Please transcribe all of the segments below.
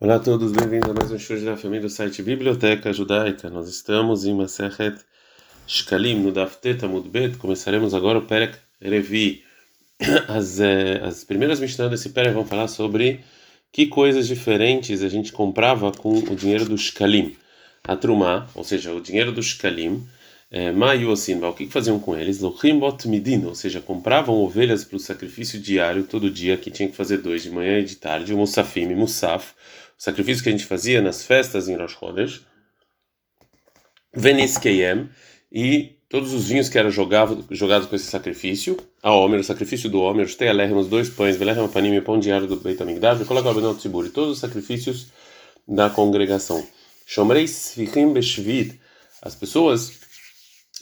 Olá a todos, bem-vindos a mais um show da família do site Biblioteca Judaica. Nós estamos em Masechet Shkalim, no Daftet Amud Bet. Começaremos agora o Perek Revi. As, eh, as primeiras Mishnah desse Perek vão falar sobre que coisas diferentes a gente comprava com o dinheiro do Shkalim. A Trumá, ou seja, o dinheiro do Shkalim, é, Mayu o que faziam com eles? Lochim Bot Midin, ou seja, compravam ovelhas para o sacrifício diário, todo dia, que tinha que fazer dois, de manhã e de tarde, o Musafim, Musaf o sacrifício que a gente fazia nas festas em Rosh Chodesh, Veniskeyem, e todos os vinhos que eram jogados, jogados com esse sacrifício, a Homer, o sacrifício do Homer, os os dois pães, velerem panim e pão diário do Beit HaMikdash, e Tzibur, e todos os sacrifícios da congregação. Shomrei Svichim Beshvit, as pessoas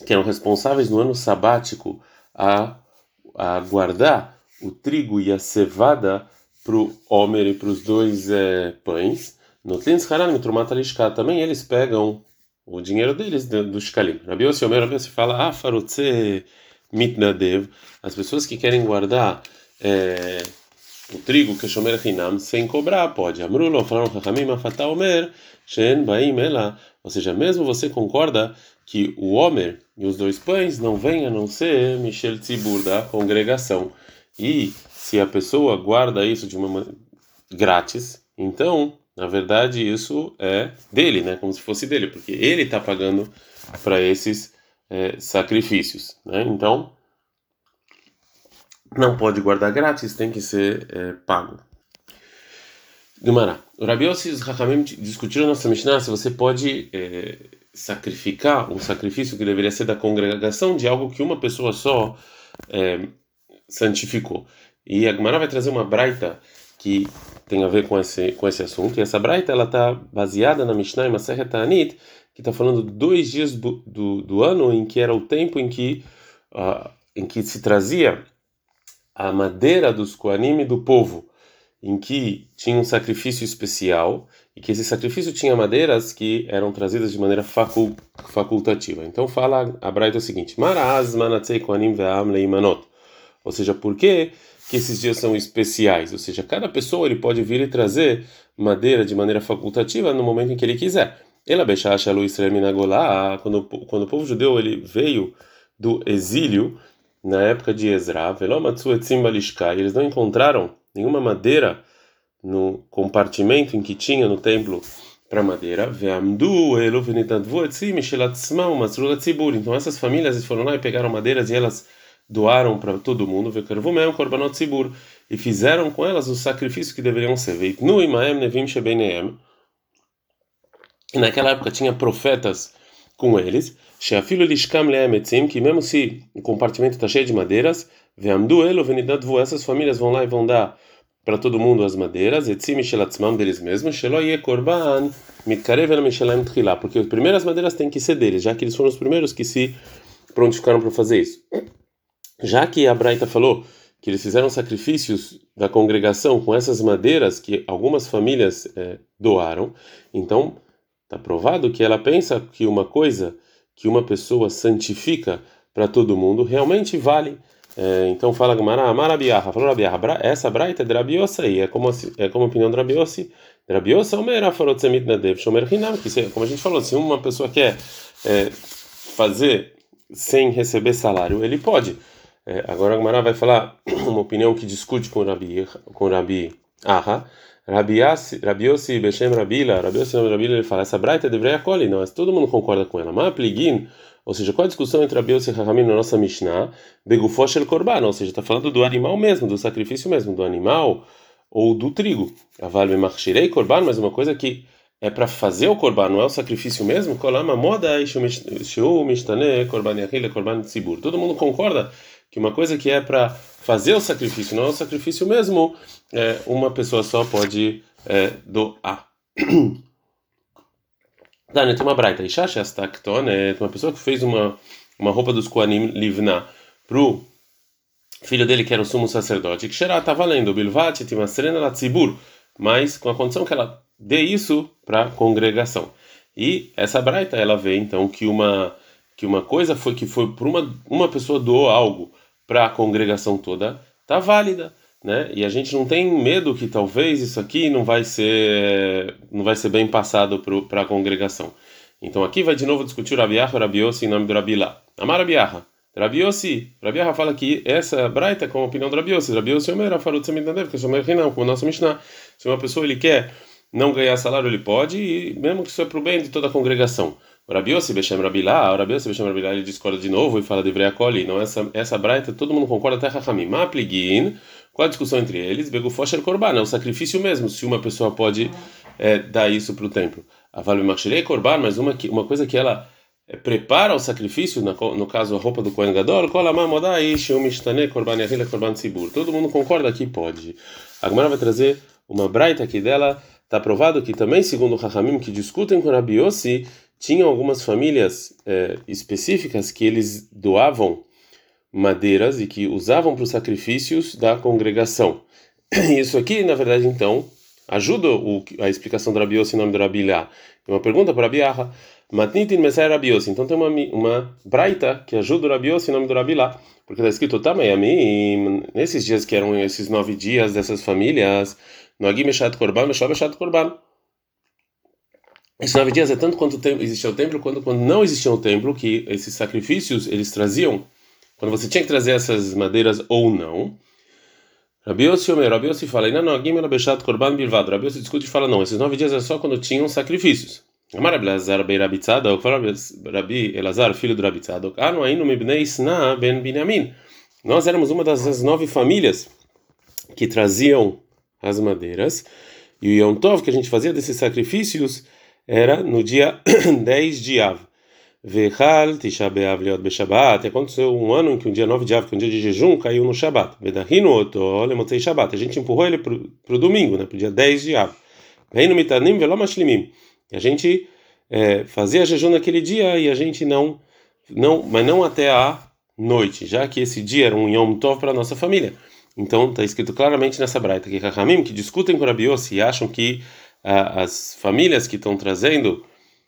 que eram responsáveis no ano sabático a, a guardar o trigo e a cevada para o Homer e para os dois é, pães. No Tlins Haran Trumat Alishka também eles pegam o dinheiro deles do Shkalim. Rabi Yossi Omer, Rabi Yossi fala, Afarotze Mitnadev, as pessoas que querem guardar é, o trigo que Shomer Hinam sem cobrar, pode. Amrulo, falaram Chachamim, Afatá Omer, Shen Baim Ela. Ou seja, mesmo você concorda que o Homer e os dois pães não vêm a não ser Michel Tzibur da congregação. E se a pessoa guarda isso de uma grátis, então, na verdade, isso é dele, né? Como se fosse dele, porque ele está pagando para esses é, sacrifícios, né? Então, não pode guardar grátis, tem que ser é, pago. Gumará. O Rabi e os Hakamim discutiram nossa Mishnah se você pode é, sacrificar um sacrifício que deveria ser da congregação de algo que uma pessoa só é, santificou. E a Gemara vai trazer uma braita que tem a ver com esse, com esse assunto. E essa braita ela está baseada na Mishnah e Maseret Ta'anit, que está falando dois dias do, do, do, ano em que era o tempo em que, uh, em que se trazia a madeira dos Koanim do povo, em que tinha um sacrifício especial e que esse sacrifício tinha madeiras que eram trazidas de maneira facul, facultativa. Então fala a braita o seguinte: Maraz manatzei Koanim ve'am leimanot. Ou seja, por que que esses dias são especiais, ou seja, cada pessoa ele pode vir e trazer madeira de maneira facultativa no momento em que ele quiser. Ela bechacha Lu Israel quando quando o povo judeu ele veio do exílio na época de Ezra, eles não encontraram nenhuma madeira no compartimento em que tinha no templo para madeira. Então essas famílias foram lá e pegaram madeiras e elas doaram para todo mundo, vekarvumem korbanot tzibur, e fizeram com elas os sacrifícios que deveriam ser. Veitnu imaem nevim shebeneem. E naquela época tinha profetas com eles, sheafilu lishkam leemetzim, que mesmo se o compartimento está cheio de madeiras, veamdu elo venidadvu, essas famílias vão lá e vão dar para todo mundo as madeiras, etzim shelatzmam deles mesmos, shelo ye korban mitkarev el mishalim tchila, porque as primeiras madeiras têm que ser deles, já que eles foram os primeiros que se prontificaram para fazer isso já que a Braita falou que eles fizeram sacrifícios da congregação com essas madeiras que algumas famílias é, doaram, então está provado que ela pensa que uma coisa que uma pessoa santifica para todo mundo realmente vale. É, então fala Gamara, Marabiaha, falou Rabiaha, essa Braita é de Rabiosa aí, é como, é como a opinião de Shomer Hinam, que como a gente falou, se uma pessoa quer é, fazer sem receber salário, ele pode. É, agora a Gemara vai falar uma opinião que discute com Rabi, com Rabi Aha. Rabi, Yossi Beshem Rabila, Rabi Yossi Rabila, ele fala, essa braita deveria acolher, não, todo mundo concorda com ela. Mas pligin, ou seja, qual a discussão entre Rabi Yossi e Rahamim na nossa Mishnah? Begufosh el korban, ou seja, está falando do animal mesmo, do sacrifício mesmo, do animal ou do trigo. Aval machirei korban, mas uma coisa que é para fazer o korban, não é o sacrifício mesmo? Kolama moda. Todo mundo concorda que uma coisa que é para fazer o sacrifício, não é o sacrifício mesmo, é, uma pessoa só pode é, doar. Dani, tem uma braita. É uma pessoa que fez uma, uma roupa dos Koanim Livna pro filho dele, que era o sumo sacerdote, que Xerá está valendo, Bilvat, Timasrena, Latzibur, mas com a condição que ela dê isso para a congregação. E essa braita, ela vê então que uma que uma coisa foi que foi por uma uma pessoa doou algo para a congregação toda, tá válida. né? E a gente não tem medo que talvez isso aqui não vai ser não vai ser bem passado para a congregação. Então aqui vai de novo discutir o Rabiaha Rabiossi em nome do Rabilá. Amar Rabiaha. Rabiossi, Rabiaha fala que essa braita é com a opinião do Rabiossi. Rabiossi Omer, falou de Semindadev, que é não, como o nosso Mishnah. Se uma pessoa ele quer não ganhar salário, ele pode, e mesmo que isso é para o bem de toda a congregação. O Rabiossi Bechem Rabilá, o Rabiossi Bechem Rabilá, ele discorda de novo e fala de Vreakoli. Não, essa, essa braita, todo mundo concorda até Rahamim. Mapligin, qual a discussão entre eles? Begufosher Korban, é o sacrifício mesmo, se uma pessoa pode é, dar isso para o templo. Aval Machirei Korban, mas uma, uma coisa que ela é, prepara o sacrifício, no caso a roupa do Kohen Gadol, Todo mundo concorda que pode. A Gemara vai trazer uma braita aqui dela, está provado que também, segundo o Rahamim, que discutem com Rabi Yossi, tinham algumas famílias é, específicas que eles doavam madeiras e que usavam para os sacrifícios da congregação. Isso aqui, na verdade, então, ajuda o, a explicação do Rabiossi em nome do Rabilá. Uma pergunta para Rabiaha. Matnitin Messai Rabiossi. Então tem uma, uma braita que ajuda o Rabiossi em nome do Rabilá. Porque está escrito Tamayami, nesses dias que eram esses nove dias dessas famílias, Noagim Meshat Korban, Meshat Meshat Korban. Esses nove dias é tanto quanto existia o templo, quanto quando não existia o templo, que esses sacrifícios eles traziam quando você tinha que trazer essas madeiras ou não. Rabi Yossi Omer, Rabi Yossi fala, não, era bechat korban bilvado. Rabi Yossi discute e fala, não, esses nove dias é só quando tinham sacrifícios. Amar Elazar ben Rabi Tzadok, Rabi Elazar, filho do Rabi Tzadok, aí no Mibnei Sna ben Binyamin. Nós éramos uma das nove famílias que traziam as madeiras, e o Yom Tov que a gente fazia desses sacrifícios era no dia 10 de Av. Vechal Tisha B'Av Leot B'Shabbat. Aconteceu um ano em que um dia 9 de Av, que é um dia de jejum, caiu no Shabbat. Vedahinu Oto Lemotzei Shabbat. A gente empurrou ele para o domingo, né, para o dia 10 de Av. Reino Mitanim Velom Ashlimim. A gente é, fazia jejum naquele dia e a gente não, não, mas não até a noite, já que esse dia era um Yom Tov para nossa família. Então está escrito claramente nessa braita que Kahamim, que discutem com Rabi Yossi e acham que ah, as famílias que estão trazendo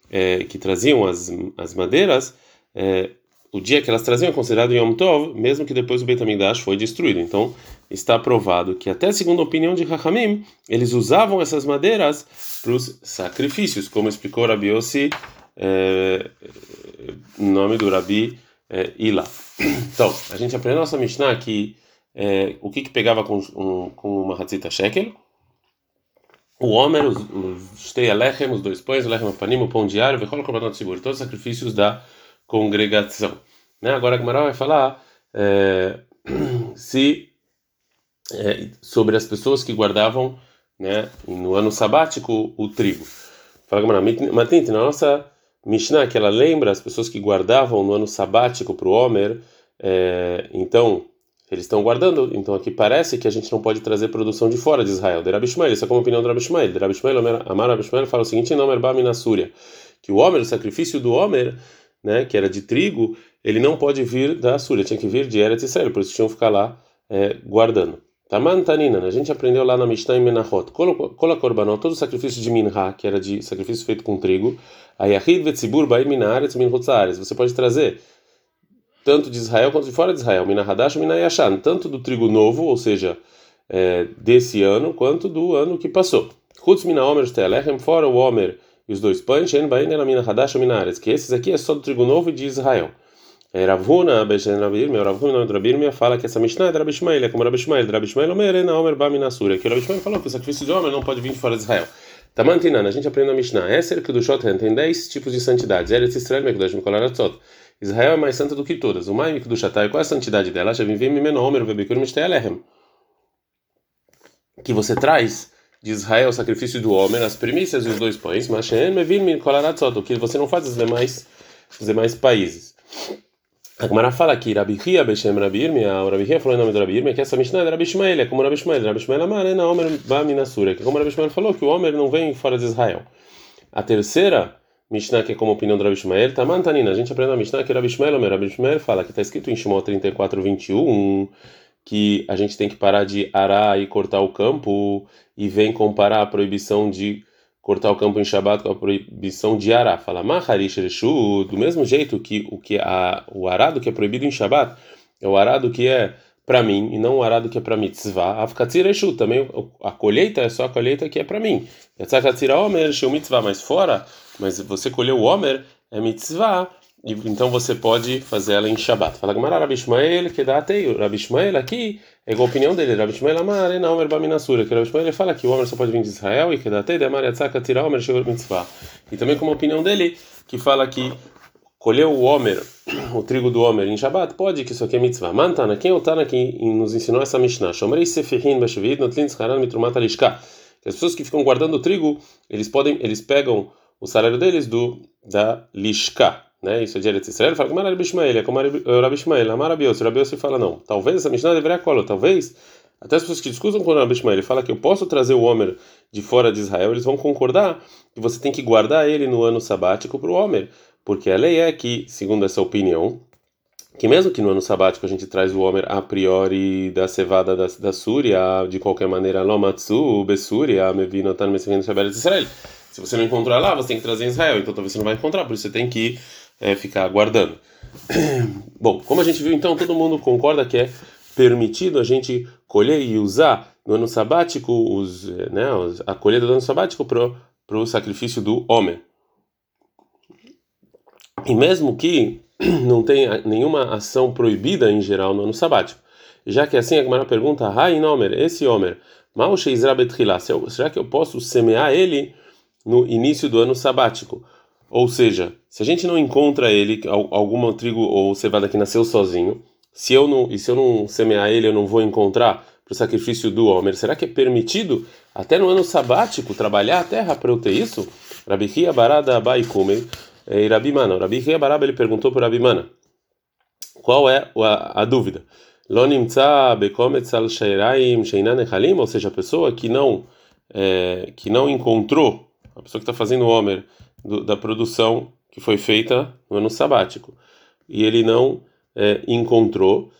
é, que traziam as, as madeiras, é, o dia que elas traziam é considerado Yom Tov, mesmo que depois o Beit foi destruído. Então, está provado que até segundo a opinião de Rahamim, eles usavam essas madeiras para os sacrifícios, como explicou Rabi Yossi, no nome do Rabi Ila. Então, a gente aprendeu nossa Mishnah que é, o que, que pegava com, um, com uma Hatzita Shekel, o Homer, os, os Lechem, os dois pães, o Lechem Apanim, o pão diário, o Korbanot Sibur, todos os sacrifícios da congregação. Né? Agora a Gemara vai falar é, se é, sobre as pessoas que guardavam né, no ano sabático o trigo. Fala Gemara, Matinte, na nossa Mishnah, que ela lembra as pessoas que guardavam no ano sabático para o Homer, é, então eles estão guardando, então aqui parece que a gente não pode trazer produção de fora de Israel. De Shmuel, isso é como a opinião do Rabi Shmuel. De Rabi Shmuel, Amar Rabi Shmuel fala o seguinte, em Omer Bami na Súria, que o Homer, o sacrifício do Homer, né, que era de trigo, ele não pode vir da Súria, tinha que vir de Eretz Israel, por isso tinham que ficar lá é, guardando. Taman Tanina, a gente aprendeu lá na Mishnah em Menachot, Kola Korbanot, todo o sacrifício de Minha, que era de sacrifício feito com trigo, Ayahid Vetzibur Bair Minaretz Minhotzares, você pode trazer tanto de Israel quanto de fora de Israel, Minahadash e Minayashan, tanto do trigo novo, ou seja, é, desse ano, quanto do ano que passou. Chutz Mina Omer Telechem, fora o Omer e os dois pães, Shen Minahadash Minares, que esses aqui é só do trigo novo e de Israel. É, Ravuna, Beshen Rabirmia, Ravuna Rabirmia fala que essa Mishnah é de Rabi Shmael, é como Rabi Shmael, Rabi Shmael Omer, na Omer Ba Minasura, que o Rabi Shmael falou que o sacrifício de Omer não pode vir de fora de Israel. Tamantinana, a gente aprende na Mishnah, Esser Shoten tem 10 tipos de santidades, Eretz Israel, Mekdash, Mikolarat Israel é mais santa do que todas. O Maimik do Shatai, qual é a santidade dela? Que você traz de Israel o sacrifício do homem, as primícias e os dois pães, que você não faz nos demais, nos demais países. A Gemara fala aqui, Rabi Hia Beshem Rabi Irmia, Rabi Hia falou em nome do Rabi que essa Mishnah é Rabi Ishmael, é como Rabi Ishmael, Rabi Ishmael Amarena Omer Baminasura, que como Rabi Ishmael falou, que o Omer não vem fora de Israel. A terceira Mishnah que é como opinião do Rabi Ishmael, Taman Tanina, a gente aprende na Mishnah que Rabi Ishmael, o Rabi Ishmael fala que está escrito em Shimon 34, 21, que a gente tem que parar de arar e cortar o campo, e vem comparar a proibição de cortar o campo em Shabbat com a proibição de arar. Fala, Maharish Reshu, do mesmo jeito que o que a, o arado que é proibido em Shabbat é o arado que é para mim e não o arado que é para mitzvah, afkatzira eshu, também a colheita é só a colheita que é para mim. Yatzakatzira omer mitzvah, mas fora, mas você colheu o omer é mitzvah, e, então você pode fazer ela em Shabbat. Fala Gamara, Rabi Ishmael, que dá ateio. Rabi Ishmael aqui é igual a opinião dele. Rabi Ishmael amar, não, Omer Baminasura. Que Rabi Ishmael fala que o Omer só pode vir de Israel e que dá ateio, Amar Yatzaka tira Omer Sheur Mitzvah. E também como a opinião dele, que fala que colheu o Omer, o trigo do Omer em Shabbat, pode, que isso aqui é Mitzvah. Mantana, quem é o Tana que nos ensinou essa Mishnah? Shomerei Sefirin Bashvit Notlin Tzcharan Mitrumat Alishka. As pessoas que ficam guardando o trigo, eles podem, eles pegam o salário deles do da Lishka né? Isso é de Israel, fala como Rabi Ishmael, é como Rabi Ishmael, Amar Rabi Yossi, Rabi Yossi fala não. Talvez essa Mishnah deveria colar, talvez até as pessoas que discutem com o Rabi ele fala que eu posso trazer o Homer de fora de Israel, eles vão concordar que você tem que guardar ele no ano sabático para o Homer, porque a lei é que, segundo essa opinião, que mesmo que no ano sabático a gente traz o Homer a priori da cevada da, da Súria, de qualquer maneira, Lomatsu, Besúria, Mevinotan, Messevino, Shabelet Israel. Se você não encontrar lá, você tem que trazer em Israel, então talvez você não vai encontrar, por isso você tem que é, ficar aguardando. Bom, como a gente viu, então todo mundo concorda que é permitido a gente colher e usar no ano sabático os, né, a colheita do ano sabático para o sacrifício do homem. E mesmo que não tenha nenhuma ação proibida em geral no ano sabático, já que assim a Gemara pergunta, Rai Nomer, esse Homer, será que eu posso semear ele no início do ano sabático? Ou seja, se a gente não encontra ele, algum trigo ou cevada que nasceu sozinho, se eu não e se eu não semear ele, eu não vou encontrar para o sacrifício do homem. Será que é permitido até no ano sabático trabalhar a terra para eu ter isso? Rabi Hia Barada Baikume e Rabi Mana. Rabi Hia Baraba ele perguntou para Rabi Mana. Qual é a, a dúvida? Lonimtza bekometz al sheiraim sheinan ou seja, a pessoa que não é, que não encontrou, a pessoa que está fazendo o Homer do, da produção que foi feita no ano sabático. E ele não é, encontrou,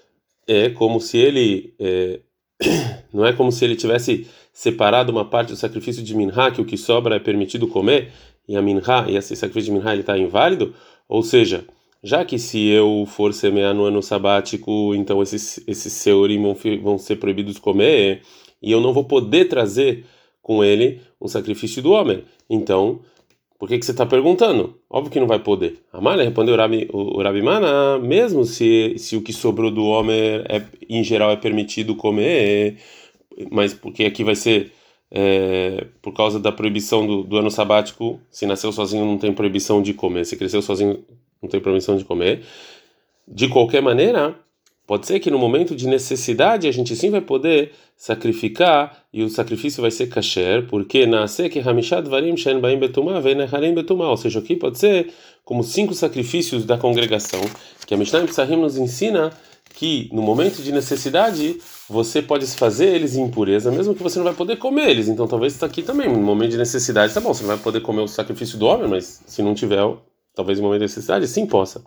é como se ele. É, não é como se ele tivesse separado uma parte do sacrifício de Minha, que o que sobra é permitido comer, e a Minha, e esse sacrifício de Minha está inválido, ou seja, já que se eu for semear no ano sabático, então esses, esses seurim vão, vão ser proibidos comer, e eu não vou poder trazer com ele um sacrifício do homem. Então, por que, que você está perguntando? Óbvio que não vai poder. Amália respondeu o Rabi, o Rabi Mana, mesmo se, se o que sobrou do homem é, em geral é permitido comer, mas porque aqui vai ser é, por causa da proibição do, do, ano sabático, se nasceu sozinho não tem proibição de comer, se cresceu sozinho não tem proibição de comer. De qualquer maneira, Pode ser que no momento de necessidade a gente sim vai poder sacrificar e o sacrifício vai ser kasher, porque nasce que Hamishad Varim Shen Baim Betumah Veneharim Betumah, ou seja, aqui pode ser como cinco sacrifícios da congregação, que a Mishnah Psahim nos ensina que no momento de necessidade você pode fazer eles em impureza, mesmo que você não vai poder comer eles. Então talvez está aqui também, no momento de necessidade, tá bom, você não vai poder comer o sacrifício do homem, mas se não tiver, talvez no momento de necessidade, sim possa.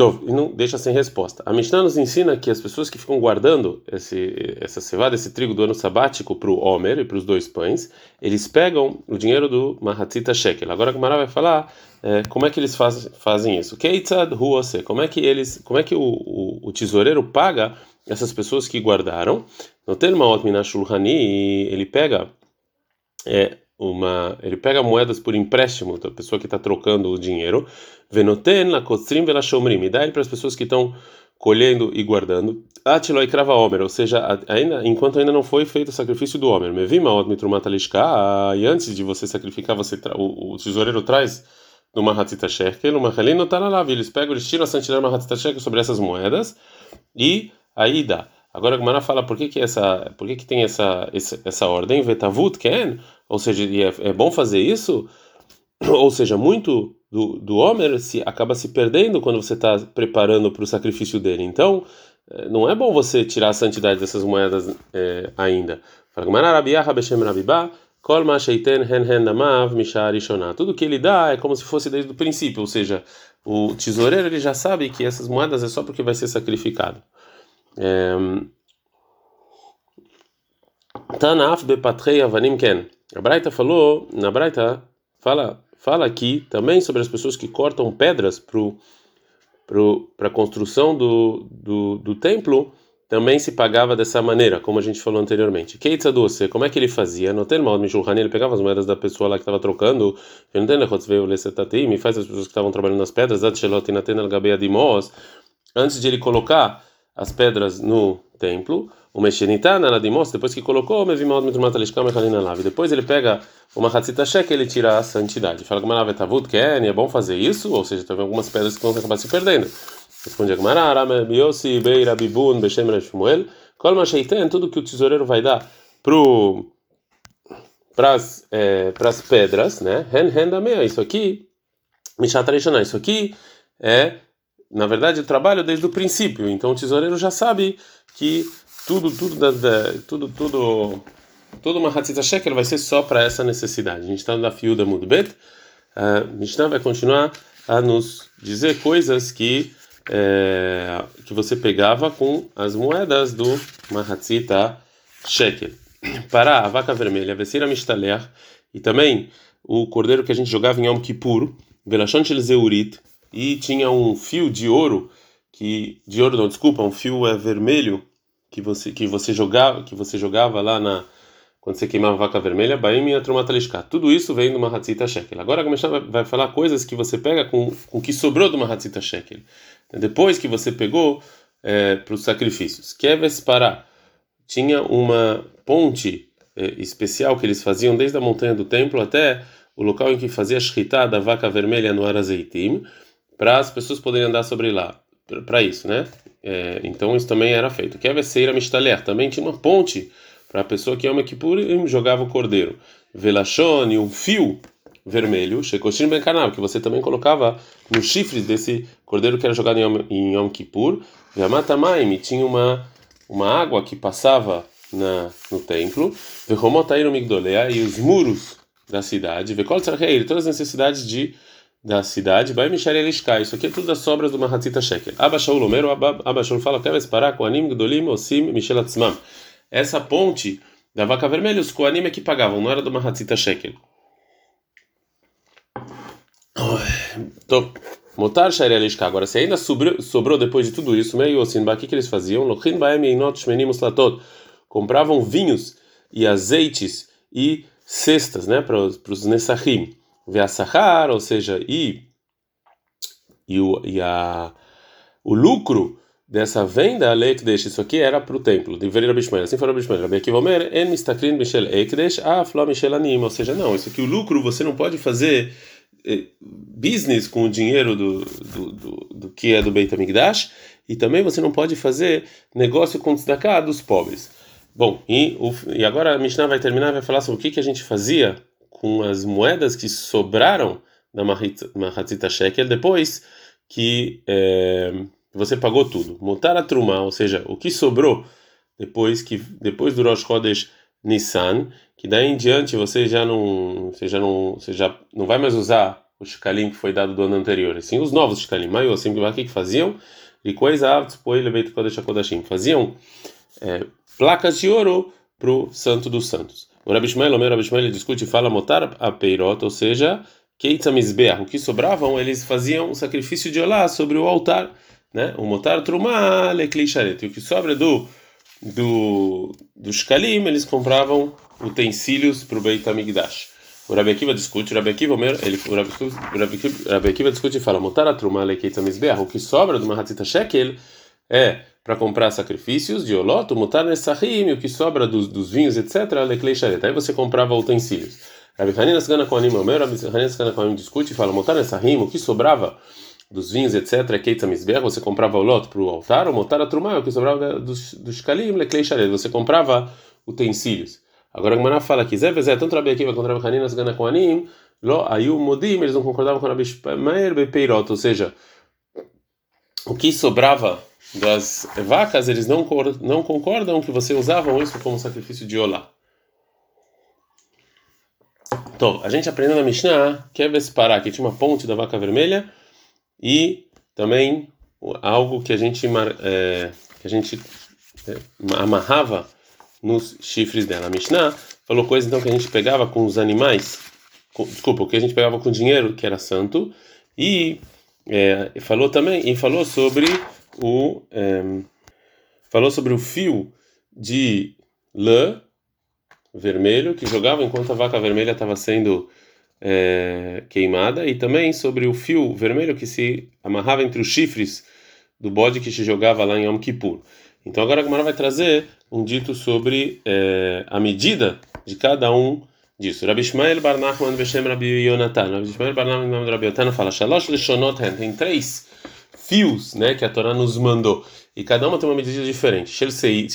Então, e não deixa sem resposta. A Mishnah nos ensina que as pessoas que ficam guardando esse, essa cevada, esse trigo do ano sabático para o Homer e para os dois pães, eles pegam o dinheiro do Mahatzita Shekel. Agora a Gemara vai falar é, como é que eles faz, fazem isso. Keitzad Huose, como é que eles, como é que o, o, o tesoureiro paga essas pessoas que guardaram? No Telmaot Minashulhani, ele pega é, uma, ele pega moedas por empréstimo da pessoa que está trocando o dinheiro, venoten la kotrim vela shomrim, e dá ele para as pessoas que estão colhendo e guardando, atiloi crava homer, ou seja, ainda enquanto ainda não foi feito o sacrifício do homer, mevima od mitrumatalishka, e antes de você sacrificar, você o, o tesoureiro traz numa hatita shekel, uma halino tanalav, eles pegam, eles tiram a santidade de uma hatita shekel sobre essas moedas e aí dá. Agora a Gemara fala por que que essa, por que que tem essa essa, essa ordem vetavut ken, ou seja, é, é bom fazer isso, ou seja, muito do, do Homer se acaba se perdendo quando você está preparando para o sacrifício dele. Então, é, não é bom você tirar a santidade dessas moedas é, ainda. Tudo que ele dá é como se fosse desde o princípio, ou seja, o tesoureiro ele já sabe que essas moedas é só porque vai ser sacrificado. É, bepatrei. A Braita falou, na Braita fala, fala aqui também sobre as pessoas que cortam pedras para a construção do, do, do templo, também se pagava dessa maneira, como a gente falou anteriormente. Keitza doce, como é que ele fazia? No termo ele pegava as moedas da pessoa lá que estava trocando, me faz as pessoas que estavam trabalhando nas pedras, antes de ele colocar as pedras no templo, o Meshenitana, Nadimos, depois que colocou, depois ele pega uma Hatzita Shek ele tira a santidade. Fala como ela Tavut Ken, é bom fazer isso? Ou seja, tem algumas pedras que vão acabar se perdendo. Responde a Gemara, Arame Biosi, Beira, Bibun, Beshem, Shmuel, Kol Masheiten, tudo que o tesoureiro vai dar pro para as é, pedras, né? Hen Hen isso aqui, Mishatarishana, isso aqui é, na verdade, trabalho desde o princípio. Então o tesoureiro já sabe que tudo, tudo, da, da, tudo, tudo, toda uma Hatzita Shekel vai ser só para essa necessidade. A gente está na Fiuda Mudbet, a Mishnah vai continuar a nos dizer coisas que é, que você pegava com as moedas do Mahatzita Shekel. Para a vaca vermelha, Vesira Mishtaler, e também o cordeiro que a gente jogava em Yom Kippur, Velachon Zeurit, e tinha um fio de ouro, que de ouro não, desculpa, um fio é vermelho que você que você jogava, que você jogava lá na quando você queimava vaca vermelha, Baim e Trumatalishka. Tudo isso vem do Mahatzita Shekel. Agora a Mishnah vai falar coisas que você pega com o que sobrou do Mahatzita Shekel. Depois que você pegou é, para os sacrifícios. Keves para tinha uma ponte é, especial que eles faziam desde a montanha do templo até o local em que fazia a shritá da vaca vermelha no Arazeitim, para as pessoas poderem andar sobre lá. Para isso, né? É, então isso também era feito. Keves Seira Mishtaler também tinha uma ponte para a pessoa que ama Kippur jogava o cordeiro. Velachone, um fio vermelho, Shekoshim Ben Kanal, que você também colocava nos chifres desse cordeiro que era jogado em Yom, em Yom Kippur. Yamatamaim tinha uma, uma água que passava na, no templo. Vehomotairu Migdolea e os muros da cidade. Vekol Tzarheir, todas as necessidades de da cidade, vai Mishar Elishkai. Isso aqui é tudo das sobras do Mahatzita Shekel. Abashaul Lomero, Abashaul fala, Keves Parak, Anim Gdolim, Osim, Mishel Atzmam. Essa ponte da vaca vermelha, os Koanim é que pagavam, não era do Mahatzita Shekel. Então, Motar Shairelishka. Agora, se ainda sobrou, sobrou depois de tudo isso, meio assim, o que, que eles faziam? Lochin Baem Einot Shmenimos Latot. Compravam vinhos e azeites e cestas, né, para os Nesachim. Veassahar, ou seja, e, e, o, e a, o lucro dessa venda, a Ekdesh, isso aqui era para o templo, de Verir Abishmael. Assim falou Abishmael. Rabi Akiva En Mistakrin Michel Ekdesh, Aflo Michel Anim. Ou seja, não, isso aqui o lucro você não pode fazer eh, business com o dinheiro do, do, do, do que é do Beit HaMikdash e também você não pode fazer negócio com tzedakah dos pobres. Bom, e, o, e agora a Mishnah vai terminar vai falar sobre o que, que a gente fazia com as moedas que sobraram da Mahatzita Shekel depois que é, você pagou tudo. Montar a truma, ou seja, o que sobrou depois que depois do Rosh Chodesh Nissan, que daí em diante você já não, você já não, você já não vai mais usar o shkalim que foi dado do ano anterior, assim os novos shkalim. Mas assim, o que faziam? E coisa faziam é, placas de ouro pro Santo dos Santos. O Rabi Shmuel, o meu Rabi Shmuel, ele discute e fala motar a peirota, ou seja, o que sobravam, eles faziam o sacrifício de olá sobre o altar, né? O motar trumá lekli sharet. E o que sobra do do do shkalim, eles compravam utensílios para o Beit HaMikdash. O Rabi Akiva discute, o Rabi Akiva, ele, o Rabi, o Rabi Akiva discute e fala, Motar a truma o que sobra do Mahatzita Shekel é para comprar sacrifícios de oloto, Motar nesahim, o que sobra dos, dos vinhos, etc., leklei sharet. Aí você comprava utensílios. Rabi Hanina Sgana Kohanim, o meu Rabi Hanina Sgana Kohanim discute e fala, Motar nesahim, o que sobrava dos vinhos, etc., Keita Mizbeach, você comprava o lote para o altar, ou Motar a truma, o que sobrava dos, dos kalim, leklei. Você comprava utensílios. Agora a Gemara fala que Zé Vezé, tanto Rabi Akiva quanto Rabi Hanina Sgana Kohanim, Lo Ayu Modim, eles não concordavam com Rabi Meir Bepeirot, ou seja, o que sobrava das vacas, eles não, não concordam que você usavam isso como sacrifício de Olá. Então, a gente aprendeu na Mishnah que é Vespará, que tinha uma ponte da vaca vermelha e também algo que a gente, é, que a gente é, amarrava nos chifres dela. A Mishnah falou coisa então que a gente pegava com os animais, com, desculpa, o que a gente pegava com dinheiro que era santo e é, falou também e falou sobre o é, falou sobre o fio de lã vermelho que jogava enquanto a vaca vermelha estava sendo é, queimada e também sobre o fio vermelho que se amarrava entre os chifres do bode que se jogava lá em Yom Kippur. Então agora a Gemara vai trazer um dito sobre é, a medida de cada um disso. Rabi Ishmael Bar Nachman Beshem Rabi Yonatan. Rabi Ishmael Bar Nachman Rabi Yonatan fala Shalosh Leshonot Tem três fios né, que a Torá nos mandou. E cada uma tem uma medida diferente. Se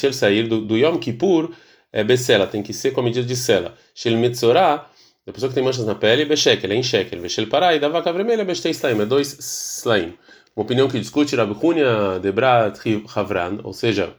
ele sair do, do Yom Kippur, é Becela, tem que ser com a medida de Sela. Shel Metzorah, a pessoa que tem manchas na pele, Beshekel, é em Shekel. Veshel Pará, e da vaca vermelha, Bestei Slaim, é dois Slaim. Uma opinião que discute Rabi Hunia Debrat Havran, ou seja,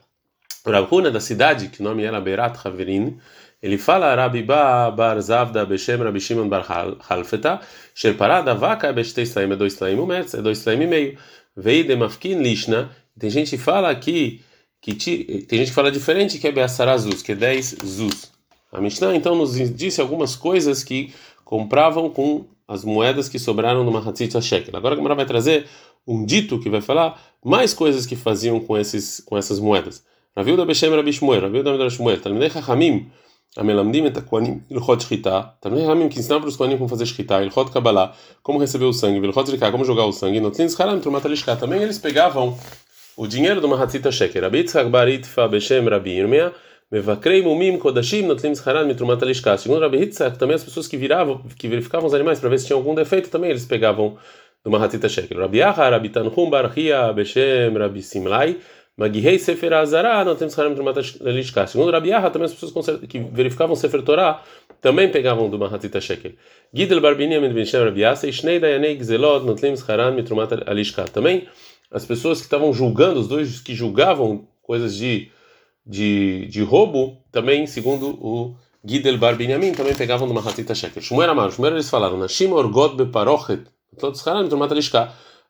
Rabi Hunia da cidade, que o nome era Berat Haverin, ele fala Rabi Ba Bar Zavda Beshem Rabi Shimon Bar Halfeta, Shel Pará, da vaca, Bestei é dois Slaim, um metro, é dois Slaim e meio. Veide Mafkin Lishna, tem gente que fala aqui que tem gente que fala diferente que é Beassara Zuz, que é 10 Zuz. A Mishnah então nos disse algumas coisas que compravam com as moedas que sobraram no Mahatzit Shekel. Agora a Gemara vai trazer um dito que vai falar mais coisas que faziam com esses com essas moedas. Raviuda Beshem Rabi Shmuel, Raviuda Shmuel, Talmidei Chachamim, Amelamdim et Koanim Ilchot Shchita, Talmidei Chachamim que ensinavam para os Koanim como fazer Shchita, Ilchot Kabbalah, como receber o sangue, Ilchot Zrika, como jogar o sangue, Notlin Zcharam Trumat Alishka. Também eles pegavam o dinheiro do Mahatzita Shekel. Rabi Yitzhak Baritfa Beshem Rabi Mevakrei Mumim Kodashim Notlim Zcharan Mitrumat Alishka. Segundo Rabi Yitzhak, também as pessoas que viravam, que verificavam os animais para ver se tinha algum defeito, também eles pegavam Barhia Beshem Rabi Simlai, Magihei Sefer Azara Notlim Zcharan Mitrumat Alishka. Segundo Rabi Yaha, também as pessoas que verificavam Sefer Torah também pegavam do Mahatzita Shekel. Gidel Barbinia Medvinshem Rabi Yasa, Ishnei Dayanei Gzelot Notlim Zcharan Mitrumat Alishka. Também as pessoas que estavam julgando, os dois que julgavam coisas de, de, de roubo, também, segundo o Gidel Bar Binyamin, também pegavam numa ratita shekel. Shmuel Amar, Shmuel eles falaram, Nashim Orgot Beparochet,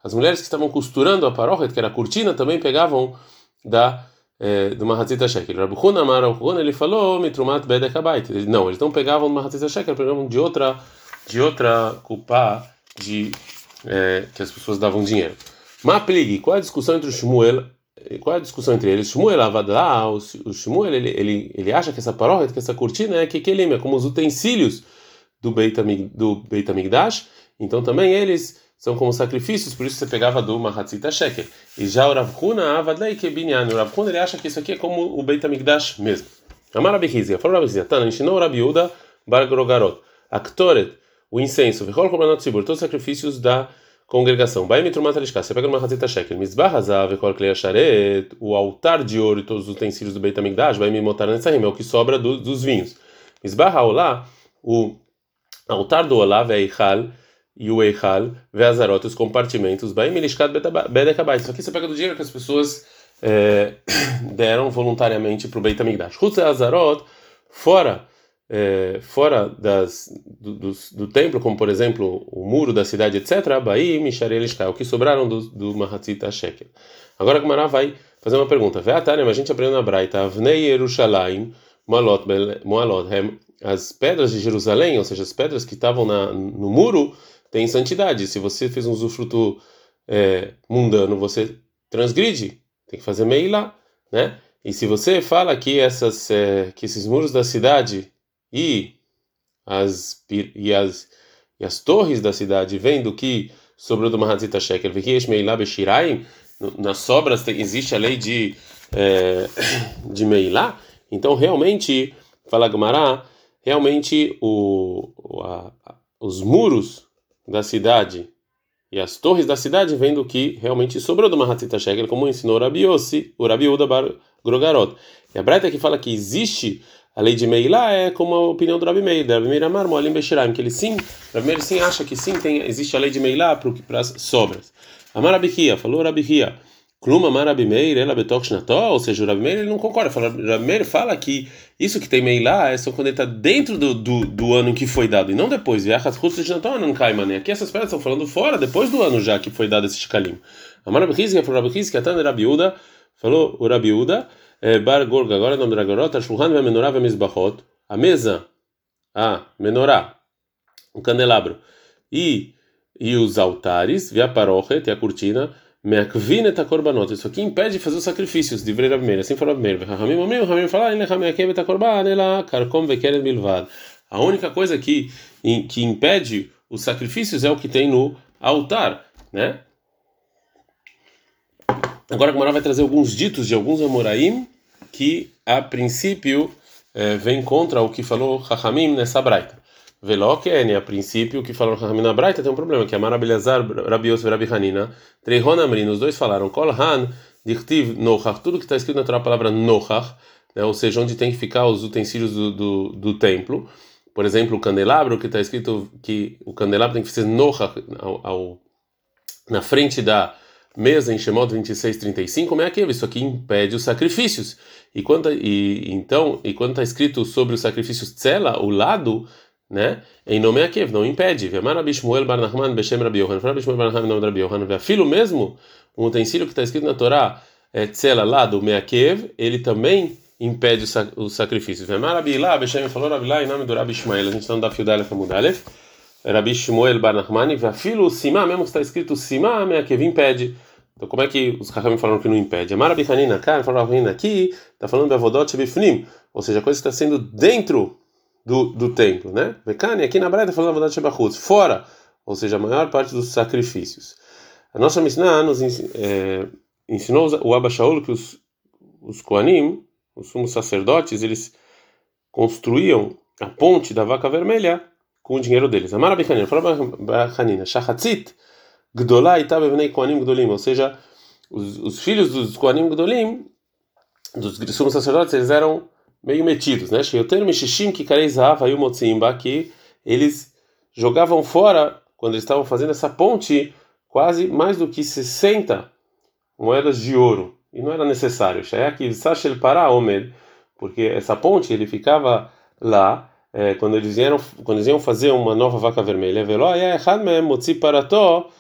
as mulheres que estavam costurando a parochet, que era a cortina, também pegavam da é, de uma ratita shekel. Rabi Huna Amar Huna, ele falou, Mitrumat Bedekabait. Não, eles não pegavam uma ratita shekel, pegavam de outra, de outra culpa de, é, que as pessoas davam dinheiro. Maplig, qual é a discussão entre o Shmuel? Qual é a discussão entre eles? Shmuel Avadá, o Shmuel, ele, ele, ele acha que essa paróquia, que essa cortina é que Kelim, é como os utensílios do do Beit Amigdash, então também eles são como sacrifícios, por isso você pegava do Mahatzita Sheker. E já o Rav Huna Avadlei Kebinyan, o Rav Huna ele acha que isso aqui é como o Beit Amigdash mesmo. Amar Abihizia, falou Rabi Hizia, Tana, ensinou Rabi Uda Bar Grogarot, Aktoret, o incenso, Vechol Korbanot Tzibur, todos os sacrifícios da congregação. Vai mitrumat alishka. Você pega uma razita shekel. Mizbah hazav ekol klei asharet. O altar de ouro e todos os utensílios do Beit Hamikdash. Vai me motar nessa rima. É o que sobra do, dos vinhos. Mizbah haolá. O altar do olá, eichal e o eichal, veazarot, os compartimentos. Vai milishkat bedekabait. Isso aqui você pega do dinheiro que as pessoas é, deram voluntariamente para o Beit Hamikdash. Chutz azarot. Fora é, fora das, do, do, do, templo, como por exemplo o muro da cidade, etc., Misharei o que sobraram do, do Mahatzita Shekel. Agora a Gemara vai fazer uma pergunta. Veatânia, a gente aprendeu na Braita, Avnei Yerushalayim, Moalot, Moalot, as pedras de Jerusalém, ou seja, as pedras que estavam na, no muro, têm santidade. Se você fez um usufruto é, mundano, você transgride, tem que fazer meila, né? E se você fala que essas é, que esses muros da cidade e as, e as, e as torres da cidade, vendo que sobrou do Mahatzita Shekel, nas sobras tem, existe a lei de, é, de Meilá, então realmente, fala Gumará, realmente o, a, os muros da cidade e as torres da cidade, vendo que realmente sobrou do Mahatzita Shekel, como ensinou o Rabi Yossi, o Rabi Uda Bar Grogarot. E a Breta que fala que existe a lei de Meilá é como a opinião do Rabi Meir, Rabi Meir Amar Moalim Beshiraim, que ele sim, Rabi Meir sim acha que sim tem, existe a lei de Meilá para as sobras. Amar Abihia, falou Rabi Hia, Kluma Amar Rabi Meir, ela betok shnató, ou seja, o Rabi Meir ele não concorda, fala, Rabi Meir fala que isso que tem Meilá é só quando ele está dentro do, do, do, ano que foi dado, e não depois. Aqui essas pedras estão falando fora, depois do ano já que foi dado esse shkalim. Amar Rabi Hizia, falou Rabi Hizia, Atan Rabi Uda, falou o Rabi Uda, eh, Bar Gorga, agora o nome do Ragorot, Shulhan Menorá Mizbachot, a mesa, a menorá, o candelabro e e os altares, via parochet e a cortina, Meakvinet korbanot. Isso aqui impede de fazer os sacrifícios, de Vrei Rabi Meir. Assim falou Rabi Meir. Rahamim omrim, Rahamim fala, ele Rameakevet korban, ela karkom vekeret bilvad. A única coisa que, que impede os sacrifícios é o que tem no altar, né? Agora a Gemara vai trazer alguns ditos de alguns Amoraim que, a princípio, é, vem contra o que falou Rahamim nessa braita. Veloken, a princípio, o que falou Rahamim na braita tem um problema, que é Marabelazar, Rabi Yosef e Rabi Hanina, Treihon Amrin, os dois falaram, Kol Han, Dichtiv Nochach, tudo que está escrito na Torá, a palavra Nochach, né, ou seja, onde tem que ficar os utensílios do, do, do templo, por exemplo, o candelabro, que está escrito que o candelabro tem que ser Nochach ao, ao, na frente da mesa em Shemot 26:35, como é aquilo? Isso aqui impede os sacrifícios. E quando e então, e quando está escrito sobre os sacrifícios tzela, o lado, né? Em nome Akev, não impede. Vemar Abishmuel Bar Nachman Beshem Rabi Yohan, Abishmuel Bar Nachman Rabi Yohan, filho mesmo, um utensílio que está escrito na Torá, é tzela lado Meakev, ele também impede os sacrifícios. Vemar Abilá, Beshem falou Abilá em nome do Rabi a gente não dá fio da Mudalef. Rabi Shmuel Bar Nachman, Sima, mesmo que está escrito Sima, Meakev impede. Então, como é que os Raham falaram que não impede? Amara Bichanina, cara, falaram aqui, está falando da Vodot Bifnim, ou seja, a coisa está sendo dentro do, do templo, né? Bekani, aqui na Braita, falando da Vodot Shebachutz, fora, ou seja, a maior parte dos sacrifícios. A nossa Mishnah nos é, ensinou o Abba Shaul que os, os Koanim, os sumos sacerdotes, eles construíam a ponte da vaca vermelha com o dinheiro deles. Amara Bichanina, falaram Bichanina, Shachatzit, Gdolá e Koanim Gdolim, ou seja, os, os filhos dos Koanim Gdolim, dos sumos sacerdotes, eles eram meio metidos, né? Sheyoter Mishishim Kikarei Zahav Ayu Motzimba, que eles jogavam fora, quando eles estavam fazendo essa ponte, quase mais do que 60 moedas de ouro. E não era necessário. Shayaki Sashel Para Omer, porque essa ponte ele ficava lá é, quando eles vieram, quando eles iam fazer uma nova vaca vermelha. Velo Ayah Mem Motzi Parató ela sotrou o boné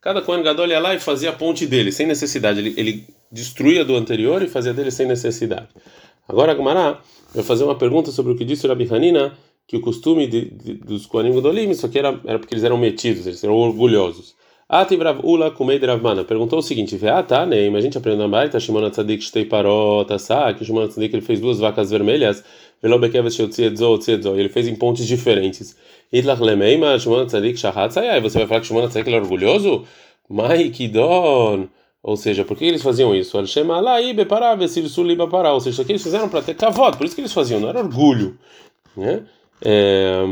Cada Kohen Gadol ia lá e fazia a ponte dele, sem necessidade. Ele, ele destruía do anterior e fazia dele sem necessidade. Agora, Gumará vai fazer uma pergunta sobre o que disse o Rabi Hanina, que o costume de, de, dos Kohanim Gadolim, isso aqui era, era porque eles eram metidos, eles eram orgulhosos. Atibrav Ula Kumei Dravmana perguntou o seguinte: tá, né? A gente aprendeu na Baita, Shimon Tzadik Shtei Parot, Asa, que Shimon Tzadik ele fez duas vacas vermelhas, ele fez em pontes diferentes. Itlach Lemeima, Shimon Tzadik Shahat Sayai, você vai falar que Shimon Tzadik é orgulhoso? Ou seja, por que eles faziam isso? Bepará. Ou seja, que eles fizeram para ter cavado, por isso que eles faziam, não era orgulho. Né? É,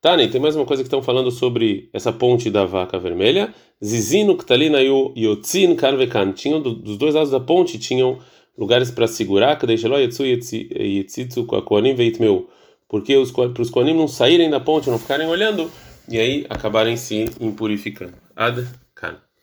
Tani, tem mais uma coisa que estão falando sobre essa ponte da vaca vermelha. Zizino, Ktalina e Yotzin, Karvekan. Tinham dos dois lados da ponte tinham lugares para segurar. Porque os, para os Koanim não saírem da ponte, não ficarem olhando, e aí acabarem se impurificando. Ad.